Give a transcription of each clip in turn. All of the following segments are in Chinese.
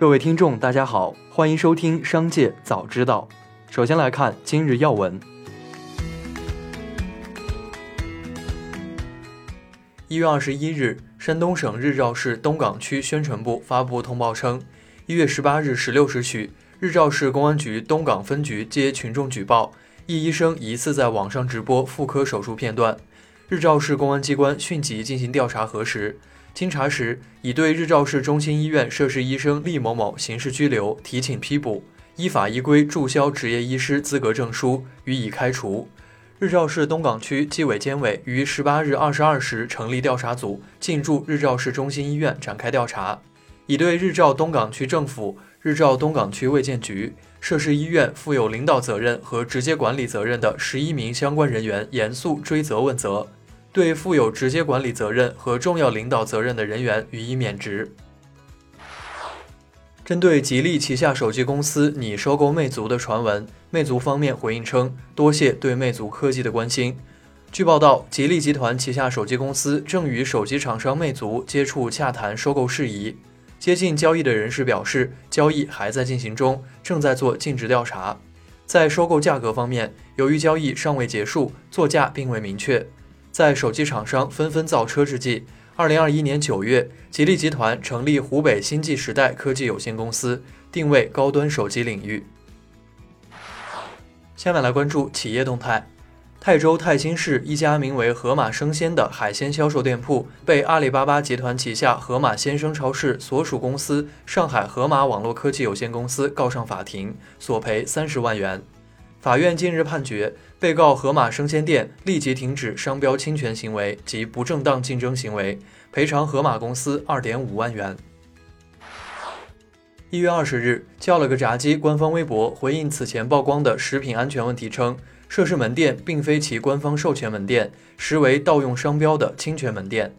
各位听众，大家好，欢迎收听《商界早知道》。首先来看今日要闻。一月二十一日，山东省日照市东港区宣传部发布通报称，一月十八日十六时许，日照市公安局东岗分局接群众举报，一医生疑似在网上直播妇科手术片段。日照市公安机关迅即进行调查核实，经查实，已对日照市中心医院涉事医生厉某某刑事拘留，提请批捕，依法依规注销执业医师资格证书，予以开除。日照市东港区纪委监委于十八日二十二时成立调查组，进驻日照市中心医院展开调查，已对日照东港区政府、日照东港区卫健局、涉事医院负有领导责任和直接管理责任的十一名相关人员严肃追责问责，对负有直接管理责任和重要领导责任的人员予以免职。针对吉利旗下手机公司拟收购魅族的传闻，魅族方面回应称，多谢对魅族科技的关心。据报道，吉利集团旗下手机公司正与手机厂商魅族接触洽谈收购事宜。接近交易的人士表示，交易还在进行中，正在做尽职调查。在收购价格方面，由于交易尚未结束，作价并未明确。在手机厂商纷纷造车之际，二零二一年九月，吉利集团成立湖北星际时代科技有限公司，定位高端手机领域。下面来关注企业动态。泰州泰兴市一家名为“盒马生鲜”的海鲜销售店铺被阿里巴巴集团旗下盒马鲜生超市所属公司上海盒马网络科技有限公司告上法庭，索赔三十万元。法院近日判决，被告盒马生鲜店立即停止商标侵权行为及不正当竞争行为，赔偿盒马公司二点五万元。一月二十日，叫了个炸鸡官方微博回应此前曝光的食品安全问题称，涉事门店并非其官方授权门店，实为盗用商标的侵权门店。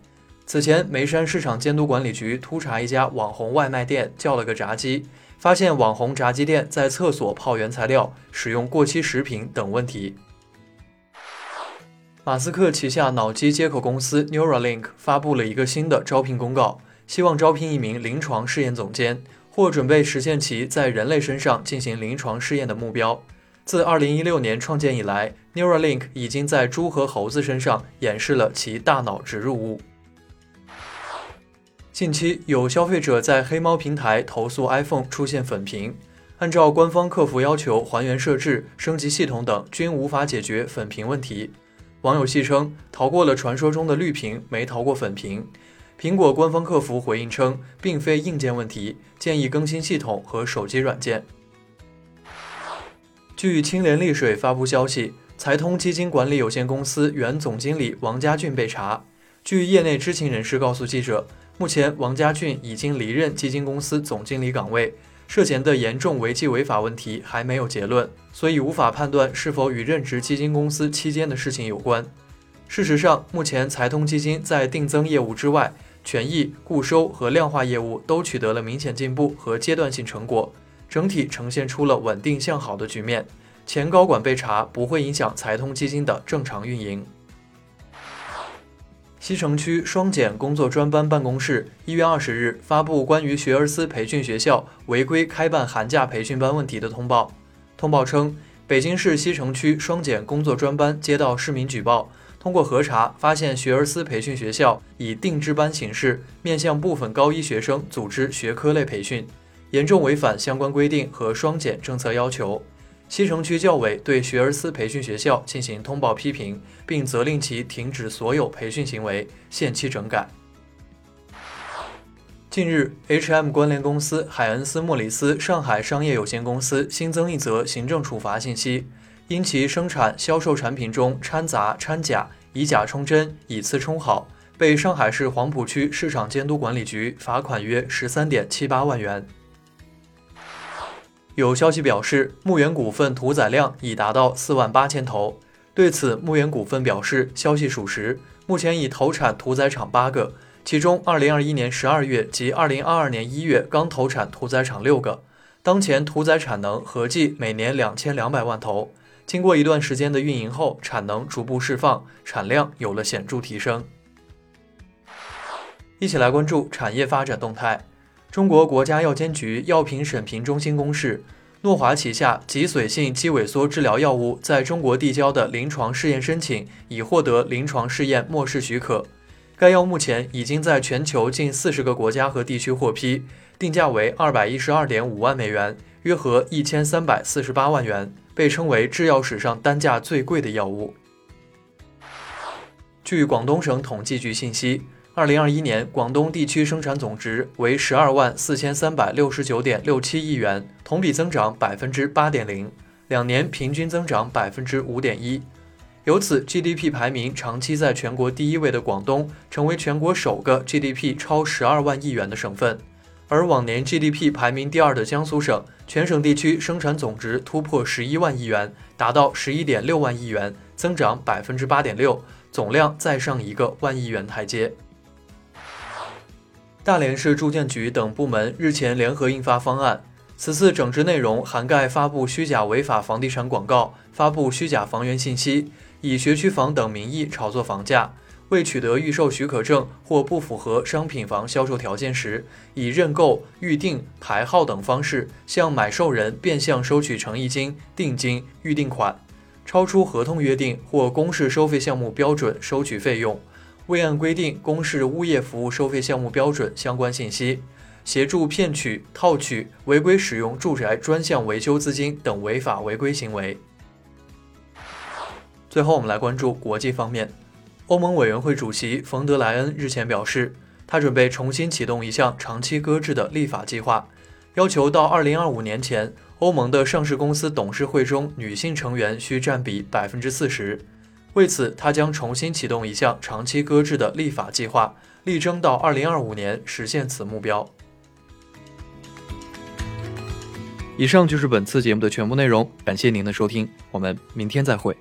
此前，眉山市场监督管理局突查一家网红外卖店叫了个炸鸡。发现网红炸鸡店在厕所泡原材料、使用过期食品等问题。马斯克旗下脑机接口公司 Neuralink 发布了一个新的招聘公告，希望招聘一名临床试验总监，或准备实现其在人类身上进行临床试验的目标。自2016年创建以来，Neuralink 已经在猪和猴子身上演示了其大脑植入物。近期有消费者在黑猫平台投诉 iPhone 出现粉屏，按照官方客服要求还原设置、升级系统等均无法解决粉屏问题。网友戏称逃过了传说中的绿屏，没逃过粉屏。苹果官方客服回应称，并非硬件问题，建议更新系统和手机软件。据青莲丽水发布消息，财通基金管理有限公司原总经理王家俊被查。据业内知情人士告诉记者。目前，王家俊已经离任基金公司总经理岗位，涉嫌的严重违纪违法问题还没有结论，所以无法判断是否与任职基金公司期间的事情有关。事实上，目前财通基金在定增业务之外，权益、固收和量化业务都取得了明显进步和阶段性成果，整体呈现出了稳定向好的局面。前高管被查不会影响财通基金的正常运营。西城区双减工作专班办公室一月二十日发布关于学而思培训学校违规开办寒假培训班问题的通报。通报称，北京市西城区双减工作专班接到市民举报，通过核查发现，学而思培训学校以定制班形式面向部分高一学生组织学科类培训，严重违反相关规定和双减政策要求。西城区教委对学而思培训学校进行通报批评，并责令其停止所有培训行为，限期整改。近日，H&M 关联公司海恩斯莫里斯上海商业有限公司新增一则行政处罚信息，因其生产销售产品中掺杂掺假、以假充真、以次充好，被上海市黄浦区市场监督管理局罚款约十三点七八万元。有消息表示，牧原股份屠宰量已达到四万八千头。对此，牧原股份表示，消息属实。目前已投产屠宰场八个，其中二零二一年十二月及二零二二年一月刚投产屠宰场六个。当前屠宰产能合计每年两千两百万头。经过一段时间的运营后，产能逐步释放，产量有了显著提升。一起来关注产业发展动态。中国国家药监局药品审评中心公示，诺华旗下脊髓性肌萎缩治疗药物在中国递交的临床试验申请已获得临床试验末世许可。该药目前已经在全球近四十个国家和地区获批，定价为二百一十二点五万美元，约合一千三百四十八万元，被称为制药史上单价最贵的药物。据广东省统计局信息，二零二一年广东地区生产总值为十二万四千三百六十九点六七亿元，同比增长百分之八点零，两年平均增长百分之五点一。由此，GDP 排名长期在全国第一位的广东，成为全国首个 GDP 超十二万亿元的省份。而往年 GDP 排名第二的江苏省，全省地区生产总值突破十一万亿元，达到十一点六万亿元，增长百分之八点六，总量再上一个万亿元台阶。大连市住建局等部门日前联合印发方案。此次整治内容涵盖发布虚假违法房地产广告、发布虚假房源信息、以学区房等名义炒作房价、未取得预售许可证或不符合商品房销售条件时，以认购、预定、排号等方式向买受人变相收取诚意金、定金、预定款，超出合同约定或公示收费项目标准收取费用，未按规定公示物业服务收费项目标准相关信息。协助骗取、套取、违规使用住宅专项维修资金等违法违规行为。最后，我们来关注国际方面。欧盟委员会主席冯德莱恩日前表示，他准备重新启动一项长期搁置的立法计划，要求到2025年前，欧盟的上市公司董事会中女性成员需占比百分之四十。为此，他将重新启动一项长期搁置的立法计划，力争到二零二五年实现此目标。以上就是本次节目的全部内容，感谢您的收听，我们明天再会。